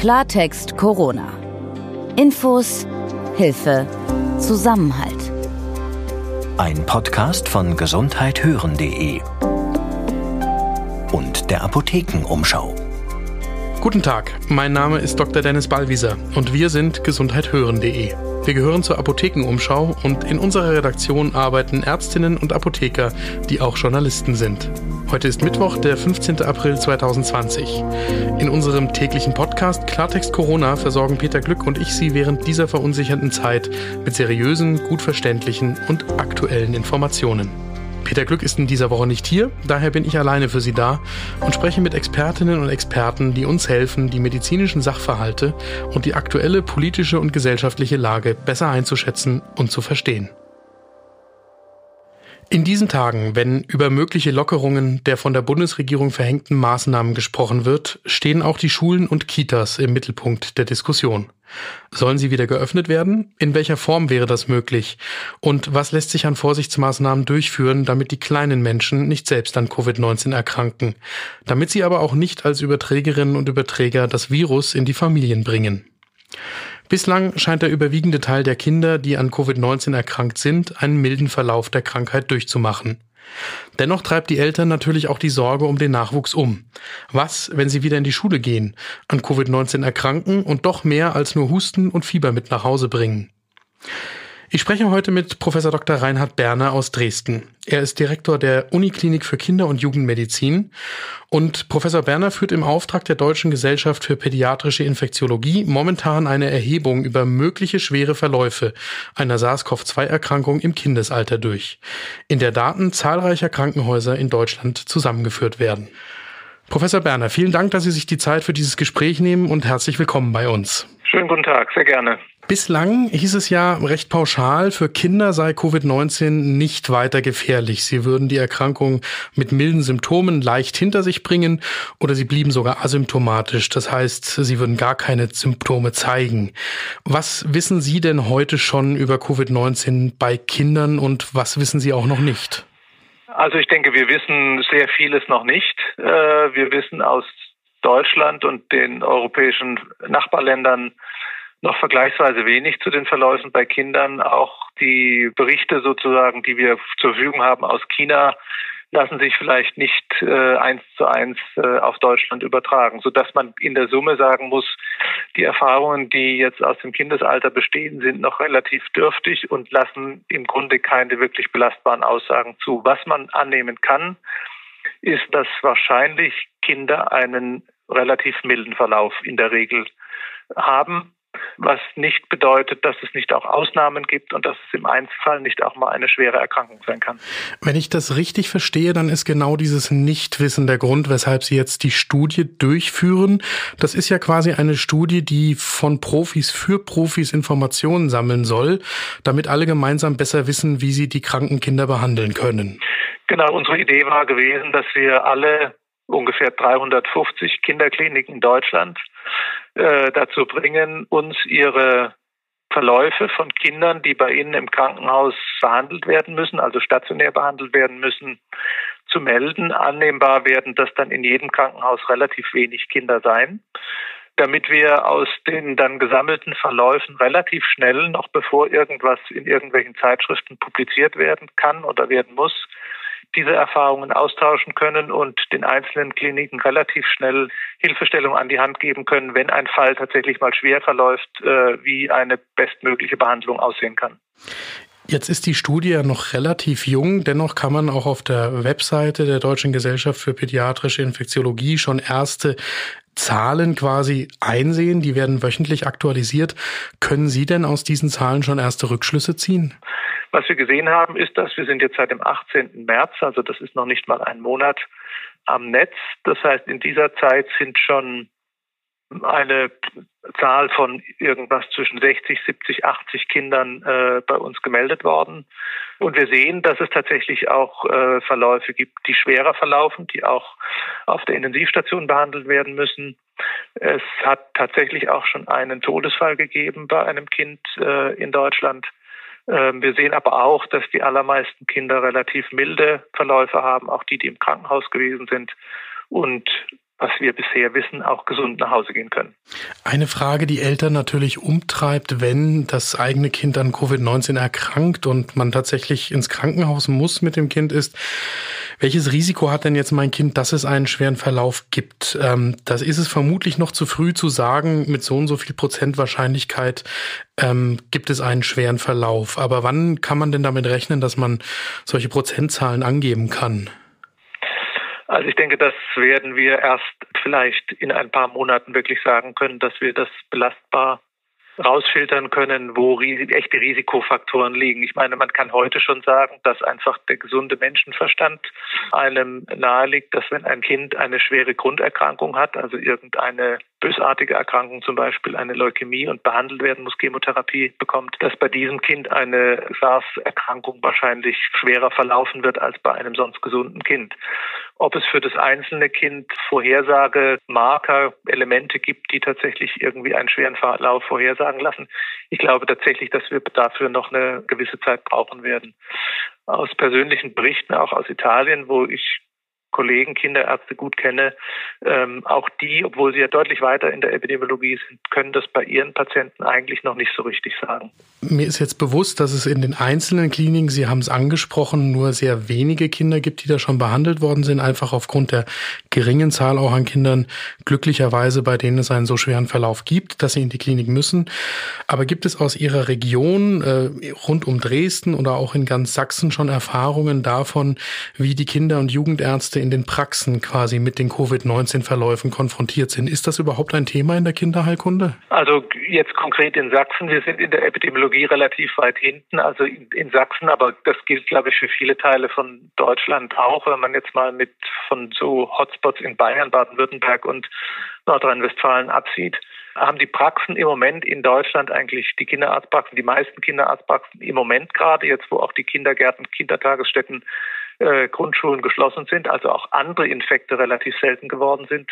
Klartext Corona. Infos, Hilfe, Zusammenhalt. Ein Podcast von gesundheithören.de und der Apothekenumschau. Guten Tag, mein Name ist Dr. Dennis Ballwieser und wir sind gesundheithören.de. Wir gehören zur Apothekenumschau und in unserer Redaktion arbeiten Ärztinnen und Apotheker, die auch Journalisten sind. Heute ist Mittwoch, der 15. April 2020. In unserem täglichen Podcast Klartext Corona versorgen Peter Glück und ich Sie während dieser verunsichernden Zeit mit seriösen, gut verständlichen und aktuellen Informationen. Peter Glück ist in dieser Woche nicht hier, daher bin ich alleine für Sie da und spreche mit Expertinnen und Experten, die uns helfen, die medizinischen Sachverhalte und die aktuelle politische und gesellschaftliche Lage besser einzuschätzen und zu verstehen. In diesen Tagen, wenn über mögliche Lockerungen der von der Bundesregierung verhängten Maßnahmen gesprochen wird, stehen auch die Schulen und Kitas im Mittelpunkt der Diskussion. Sollen sie wieder geöffnet werden? In welcher Form wäre das möglich? Und was lässt sich an Vorsichtsmaßnahmen durchführen, damit die kleinen Menschen nicht selbst an Covid-19 erkranken? Damit sie aber auch nicht als Überträgerinnen und Überträger das Virus in die Familien bringen. Bislang scheint der überwiegende Teil der Kinder, die an Covid-19 erkrankt sind, einen milden Verlauf der Krankheit durchzumachen. Dennoch treibt die Eltern natürlich auch die Sorge um den Nachwuchs um. Was, wenn sie wieder in die Schule gehen, an Covid-19 erkranken und doch mehr als nur Husten und Fieber mit nach Hause bringen? Ich spreche heute mit Professor Dr. Reinhard Berner aus Dresden. Er ist Direktor der Uniklinik für Kinder- und Jugendmedizin und Professor Berner führt im Auftrag der Deutschen Gesellschaft für Pädiatrische Infektiologie momentan eine Erhebung über mögliche schwere Verläufe einer SARS-CoV-2-Erkrankung im Kindesalter durch, in der Daten zahlreicher Krankenhäuser in Deutschland zusammengeführt werden. Professor Berner, vielen Dank, dass Sie sich die Zeit für dieses Gespräch nehmen und herzlich willkommen bei uns. Schönen guten Tag, sehr gerne. Bislang hieß es ja recht pauschal, für Kinder sei Covid-19 nicht weiter gefährlich. Sie würden die Erkrankung mit milden Symptomen leicht hinter sich bringen oder sie blieben sogar asymptomatisch. Das heißt, sie würden gar keine Symptome zeigen. Was wissen Sie denn heute schon über Covid-19 bei Kindern und was wissen Sie auch noch nicht? Also ich denke, wir wissen sehr vieles noch nicht. Äh, wir wissen aus Deutschland und den europäischen Nachbarländern noch vergleichsweise wenig zu den Verläufen bei Kindern. Auch die Berichte sozusagen, die wir zur Verfügung haben aus China, lassen sich vielleicht nicht äh, eins zu eins äh, auf Deutschland übertragen, so dass man in der Summe sagen muss, die Erfahrungen, die jetzt aus dem Kindesalter bestehen, sind noch relativ dürftig und lassen im Grunde keine wirklich belastbaren Aussagen zu. Was man annehmen kann, ist, dass wahrscheinlich Kinder einen relativ milden Verlauf in der Regel haben was nicht bedeutet, dass es nicht auch Ausnahmen gibt und dass es im Einzelfall nicht auch mal eine schwere Erkrankung sein kann. Wenn ich das richtig verstehe, dann ist genau dieses Nichtwissen der Grund, weshalb Sie jetzt die Studie durchführen. Das ist ja quasi eine Studie, die von Profis für Profis Informationen sammeln soll, damit alle gemeinsam besser wissen, wie sie die kranken Kinder behandeln können. Genau, unsere Idee war gewesen, dass wir alle ungefähr 350 Kinderkliniken in Deutschland äh, dazu bringen, uns ihre Verläufe von Kindern, die bei Ihnen im Krankenhaus behandelt werden müssen, also stationär behandelt werden müssen, zu melden. Annehmbar werden das dann in jedem Krankenhaus relativ wenig Kinder sein, damit wir aus den dann gesammelten Verläufen relativ schnell, noch bevor irgendwas in irgendwelchen Zeitschriften publiziert werden kann oder werden muss, diese Erfahrungen austauschen können und den einzelnen Kliniken relativ schnell Hilfestellung an die Hand geben können, wenn ein Fall tatsächlich mal schwer verläuft, äh, wie eine bestmögliche Behandlung aussehen kann. Jetzt ist die Studie ja noch relativ jung, dennoch kann man auch auf der Webseite der Deutschen Gesellschaft für Pädiatrische Infektiologie schon erste Zahlen quasi einsehen. Die werden wöchentlich aktualisiert. Können Sie denn aus diesen Zahlen schon erste Rückschlüsse ziehen? Was wir gesehen haben, ist, dass wir sind jetzt seit dem 18. März, also das ist noch nicht mal ein Monat, am Netz. Das heißt, in dieser Zeit sind schon eine Zahl von irgendwas zwischen 60, 70, 80 Kindern äh, bei uns gemeldet worden. Und wir sehen, dass es tatsächlich auch äh, Verläufe gibt, die schwerer verlaufen, die auch auf der Intensivstation behandelt werden müssen. Es hat tatsächlich auch schon einen Todesfall gegeben bei einem Kind äh, in Deutschland. Ähm, wir sehen aber auch, dass die allermeisten Kinder relativ milde Verläufe haben, auch die, die im Krankenhaus gewesen sind. Und was wir bisher wissen, auch gesund nach Hause gehen können. Eine Frage, die Eltern natürlich umtreibt, wenn das eigene Kind an Covid-19 erkrankt und man tatsächlich ins Krankenhaus muss mit dem Kind, ist, welches Risiko hat denn jetzt mein Kind, dass es einen schweren Verlauf gibt? Ähm, das ist es vermutlich noch zu früh zu sagen, mit so und so viel Prozent Wahrscheinlichkeit ähm, gibt es einen schweren Verlauf. Aber wann kann man denn damit rechnen, dass man solche Prozentzahlen angeben kann? Also ich denke, das werden wir erst vielleicht in ein paar Monaten wirklich sagen können, dass wir das belastbar rausfiltern können, wo echte Risikofaktoren liegen. Ich meine, man kann heute schon sagen, dass einfach der gesunde Menschenverstand einem naheliegt, dass wenn ein Kind eine schwere Grunderkrankung hat, also irgendeine bösartige Erkrankung, zum Beispiel eine Leukämie und behandelt werden muss, Chemotherapie bekommt, dass bei diesem Kind eine SARS-Erkrankung wahrscheinlich schwerer verlaufen wird als bei einem sonst gesunden Kind. Ob es für das einzelne Kind Vorhersage, Marker, Elemente gibt, die tatsächlich irgendwie einen schweren Verlauf vorhersagen lassen, ich glaube tatsächlich, dass wir dafür noch eine gewisse Zeit brauchen werden. Aus persönlichen Berichten, auch aus Italien, wo ich Kollegen, Kinderärzte gut kenne, ähm, auch die, obwohl sie ja deutlich weiter in der Epidemiologie sind, können das bei ihren Patienten eigentlich noch nicht so richtig sagen. Mir ist jetzt bewusst, dass es in den einzelnen Kliniken, Sie haben es angesprochen, nur sehr wenige Kinder gibt, die da schon behandelt worden sind, einfach aufgrund der geringen Zahl auch an Kindern, glücklicherweise bei denen es einen so schweren Verlauf gibt, dass sie in die Klinik müssen. Aber gibt es aus Ihrer Region äh, rund um Dresden oder auch in ganz Sachsen schon Erfahrungen davon, wie die Kinder- und Jugendärzte in den Praxen quasi mit den Covid-19-Verläufen konfrontiert sind. Ist das überhaupt ein Thema in der Kinderheilkunde? Also jetzt konkret in Sachsen. Wir sind in der Epidemiologie relativ weit hinten. Also in, in Sachsen, aber das gilt, glaube ich, für viele Teile von Deutschland auch. Wenn man jetzt mal mit von so Hotspots in Bayern, Baden-Württemberg und Nordrhein-Westfalen absieht, haben die Praxen im Moment in Deutschland eigentlich die Kinderarztpraxen, die meisten Kinderarztpraxen im Moment gerade, jetzt wo auch die Kindergärten, Kindertagesstätten äh, Grundschulen geschlossen sind, also auch andere Infekte relativ selten geworden sind,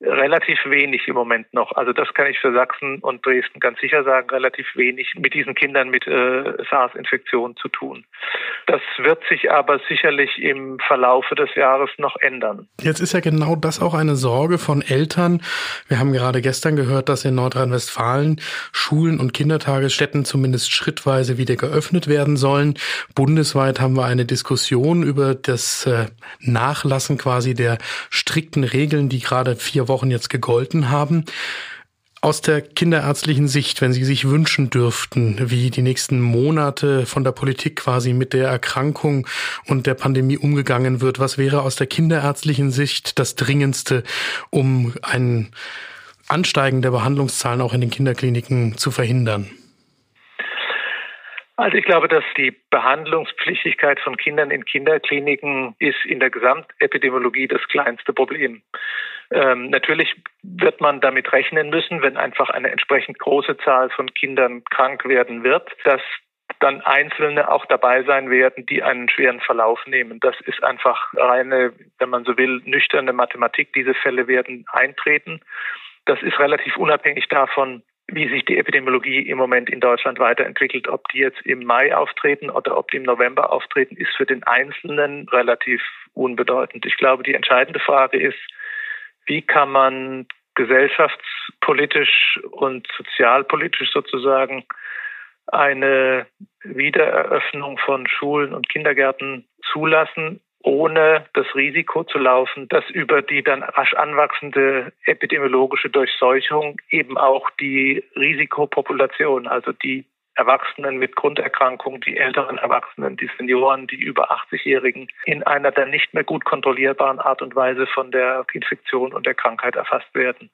relativ wenig im Moment noch. Also das kann ich für Sachsen und Dresden ganz sicher sagen, relativ wenig mit diesen Kindern mit äh, SARS-Infektionen zu tun. Das wird sich aber sicherlich im Verlaufe des Jahres noch ändern. Jetzt ist ja genau das auch eine Sorge von Eltern. Wir haben gerade gestern gehört, dass in Nordrhein-Westfalen Schulen und Kindertagesstätten zumindest schrittweise wieder geöffnet werden sollen. Bundesweit haben wir eine Diskussion über das äh, Nachlassen quasi der strikten Regeln, die gerade vier Wochen jetzt gegolten haben. Aus der kinderärztlichen Sicht, wenn Sie sich wünschen dürften, wie die nächsten Monate von der Politik quasi mit der Erkrankung und der Pandemie umgegangen wird, was wäre aus der kinderärztlichen Sicht das Dringendste, um ein Ansteigen der Behandlungszahlen auch in den Kinderkliniken zu verhindern? Also ich glaube, dass die Behandlungspflichtigkeit von Kindern in Kinderkliniken ist in der Gesamtepidemiologie das kleinste Problem. Ähm, natürlich wird man damit rechnen müssen, wenn einfach eine entsprechend große Zahl von Kindern krank werden wird, dass dann Einzelne auch dabei sein werden, die einen schweren Verlauf nehmen. Das ist einfach reine, wenn man so will, nüchterne Mathematik. Diese Fälle werden eintreten. Das ist relativ unabhängig davon, wie sich die Epidemiologie im Moment in Deutschland weiterentwickelt. Ob die jetzt im Mai auftreten oder ob die im November auftreten, ist für den Einzelnen relativ unbedeutend. Ich glaube, die entscheidende Frage ist, wie kann man gesellschaftspolitisch und sozialpolitisch sozusagen eine Wiedereröffnung von Schulen und Kindergärten zulassen, ohne das Risiko zu laufen, dass über die dann rasch anwachsende epidemiologische Durchseuchung eben auch die Risikopopulation, also die Erwachsenen mit Grunderkrankungen, die älteren Erwachsenen, die Senioren, die über 80-Jährigen in einer dann nicht mehr gut kontrollierbaren Art und Weise von der Infektion und der Krankheit erfasst werden.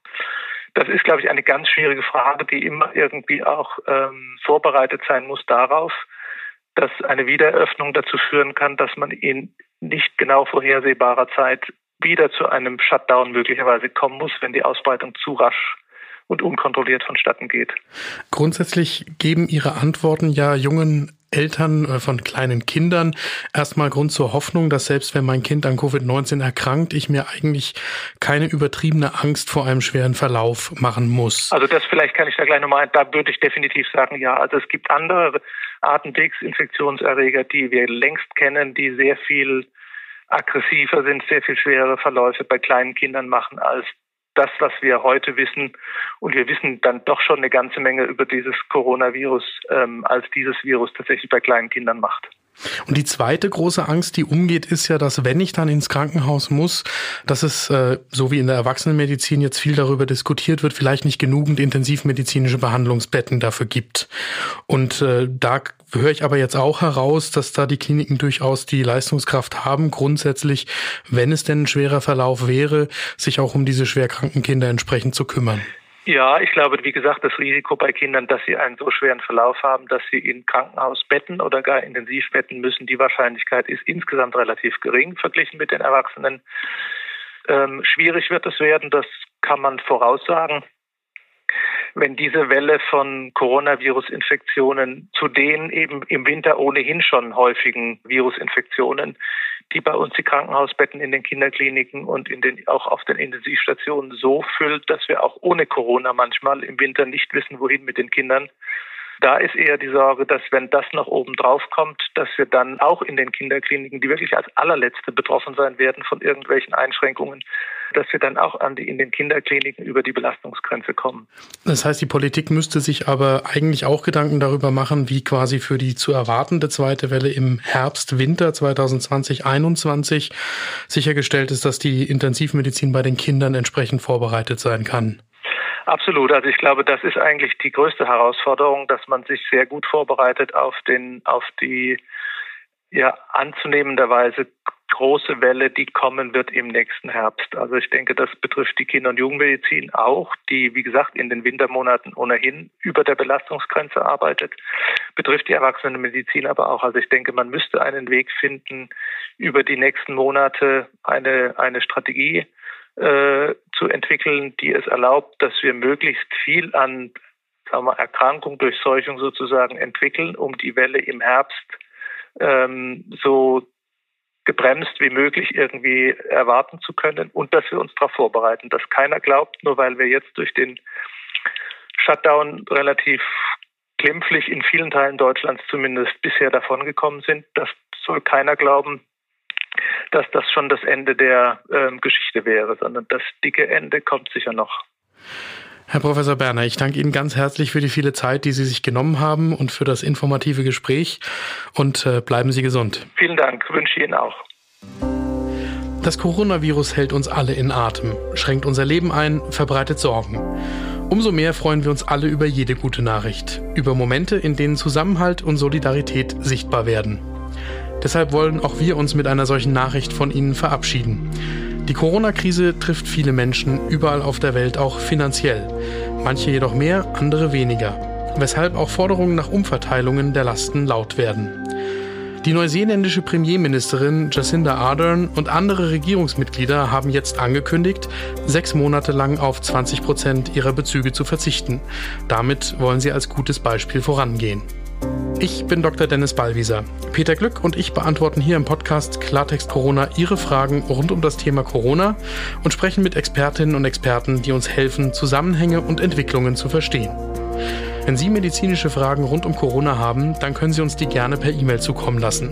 Das ist, glaube ich, eine ganz schwierige Frage, die immer irgendwie auch ähm, vorbereitet sein muss darauf, dass eine Wiedereröffnung dazu führen kann, dass man in nicht genau vorhersehbarer Zeit wieder zu einem Shutdown möglicherweise kommen muss, wenn die Ausbreitung zu rasch und unkontrolliert vonstatten geht. Grundsätzlich geben Ihre Antworten ja jungen Eltern äh, von kleinen Kindern erstmal Grund zur Hoffnung, dass selbst wenn mein Kind an Covid-19 erkrankt, ich mir eigentlich keine übertriebene Angst vor einem schweren Verlauf machen muss. Also das vielleicht kann ich da gleich nochmal, da würde ich definitiv sagen, ja. Also es gibt andere Atemwegsinfektionserreger, die wir längst kennen, die sehr viel aggressiver sind, sehr viel schwerere Verläufe bei kleinen Kindern machen als das, was wir heute wissen. Und wir wissen dann doch schon eine ganze Menge über dieses Coronavirus, ähm, als dieses Virus tatsächlich bei kleinen Kindern macht. Und die zweite große Angst, die umgeht, ist ja, dass wenn ich dann ins Krankenhaus muss, dass es, äh, so wie in der Erwachsenenmedizin jetzt viel darüber diskutiert wird, vielleicht nicht genügend intensivmedizinische Behandlungsbetten dafür gibt. Und äh, da höre ich aber jetzt auch heraus, dass da die Kliniken durchaus die Leistungskraft haben, grundsätzlich, wenn es denn ein schwerer Verlauf wäre, sich auch um diese schwerkranken Kinder entsprechend zu kümmern. Ja, ich glaube, wie gesagt, das Risiko bei Kindern, dass sie einen so schweren Verlauf haben, dass sie in Krankenhausbetten oder gar Intensivbetten müssen, die Wahrscheinlichkeit ist insgesamt relativ gering verglichen mit den Erwachsenen. Ähm, schwierig wird es werden, das kann man voraussagen wenn diese Welle von Coronavirus-Infektionen zu den eben im Winter ohnehin schon häufigen Virusinfektionen, die bei uns die Krankenhausbetten in den Kinderkliniken und in den, auch auf den Intensivstationen so füllt, dass wir auch ohne Corona manchmal im Winter nicht wissen, wohin mit den Kindern. Da ist eher die Sorge, dass wenn das noch oben drauf kommt, dass wir dann auch in den Kinderkliniken, die wirklich als allerletzte betroffen sein werden von irgendwelchen Einschränkungen, dass wir dann auch an die, in den Kinderkliniken über die Belastungsgrenze kommen. Das heißt, die Politik müsste sich aber eigentlich auch Gedanken darüber machen, wie quasi für die zu erwartende zweite Welle im Herbst, Winter 2020, 2021 sichergestellt ist, dass die Intensivmedizin bei den Kindern entsprechend vorbereitet sein kann. Absolut. Also ich glaube, das ist eigentlich die größte Herausforderung, dass man sich sehr gut vorbereitet auf den, auf die ja anzunehmenderweise große Welle, die kommen wird im nächsten Herbst. Also ich denke, das betrifft die Kinder- und Jugendmedizin auch, die, wie gesagt, in den Wintermonaten ohnehin über der Belastungsgrenze arbeitet, betrifft die Erwachsenenmedizin aber auch. Also ich denke, man müsste einen Weg finden, über die nächsten Monate eine, eine Strategie äh, zu entwickeln, die es erlaubt, dass wir möglichst viel an sagen wir, Erkrankung, Durchseuchung sozusagen entwickeln, um die Welle im Herbst ähm, so gebremst wie möglich irgendwie erwarten zu können und dass wir uns darauf vorbereiten, dass keiner glaubt, nur weil wir jetzt durch den Shutdown relativ glimpflich in vielen Teilen Deutschlands zumindest bisher davongekommen sind, das soll keiner glauben, dass das schon das Ende der ähm, Geschichte wäre, sondern das dicke Ende kommt sicher noch. Herr Professor Berner, ich danke Ihnen ganz herzlich für die viele Zeit, die Sie sich genommen haben und für das informative Gespräch und äh, bleiben Sie gesund. Vielen Dank, wünsche Ihnen auch. Das Coronavirus hält uns alle in Atem, schränkt unser Leben ein, verbreitet Sorgen. Umso mehr freuen wir uns alle über jede gute Nachricht, über Momente, in denen Zusammenhalt und Solidarität sichtbar werden. Deshalb wollen auch wir uns mit einer solchen Nachricht von Ihnen verabschieden. Die Corona-Krise trifft viele Menschen überall auf der Welt auch finanziell. Manche jedoch mehr, andere weniger. Weshalb auch Forderungen nach Umverteilungen der Lasten laut werden. Die neuseeländische Premierministerin Jacinda Ardern und andere Regierungsmitglieder haben jetzt angekündigt, sechs Monate lang auf 20 Prozent ihrer Bezüge zu verzichten. Damit wollen sie als gutes Beispiel vorangehen. Ich bin Dr. Dennis Ballwieser. Peter Glück und ich beantworten hier im Podcast Klartext Corona Ihre Fragen rund um das Thema Corona und sprechen mit Expertinnen und Experten, die uns helfen, Zusammenhänge und Entwicklungen zu verstehen. Wenn Sie medizinische Fragen rund um Corona haben, dann können Sie uns die gerne per E-Mail zukommen lassen.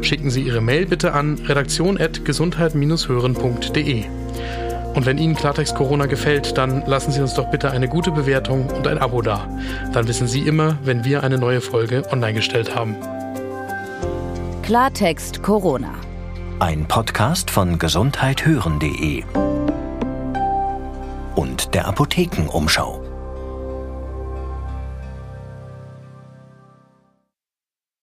Schicken Sie Ihre Mail bitte an redaktion.gesundheit-hören.de. Und wenn Ihnen Klartext Corona gefällt, dann lassen Sie uns doch bitte eine gute Bewertung und ein Abo da. Dann wissen Sie immer, wenn wir eine neue Folge online gestellt haben. Klartext Corona. Ein Podcast von gesundheithören.de und der Apothekenumschau.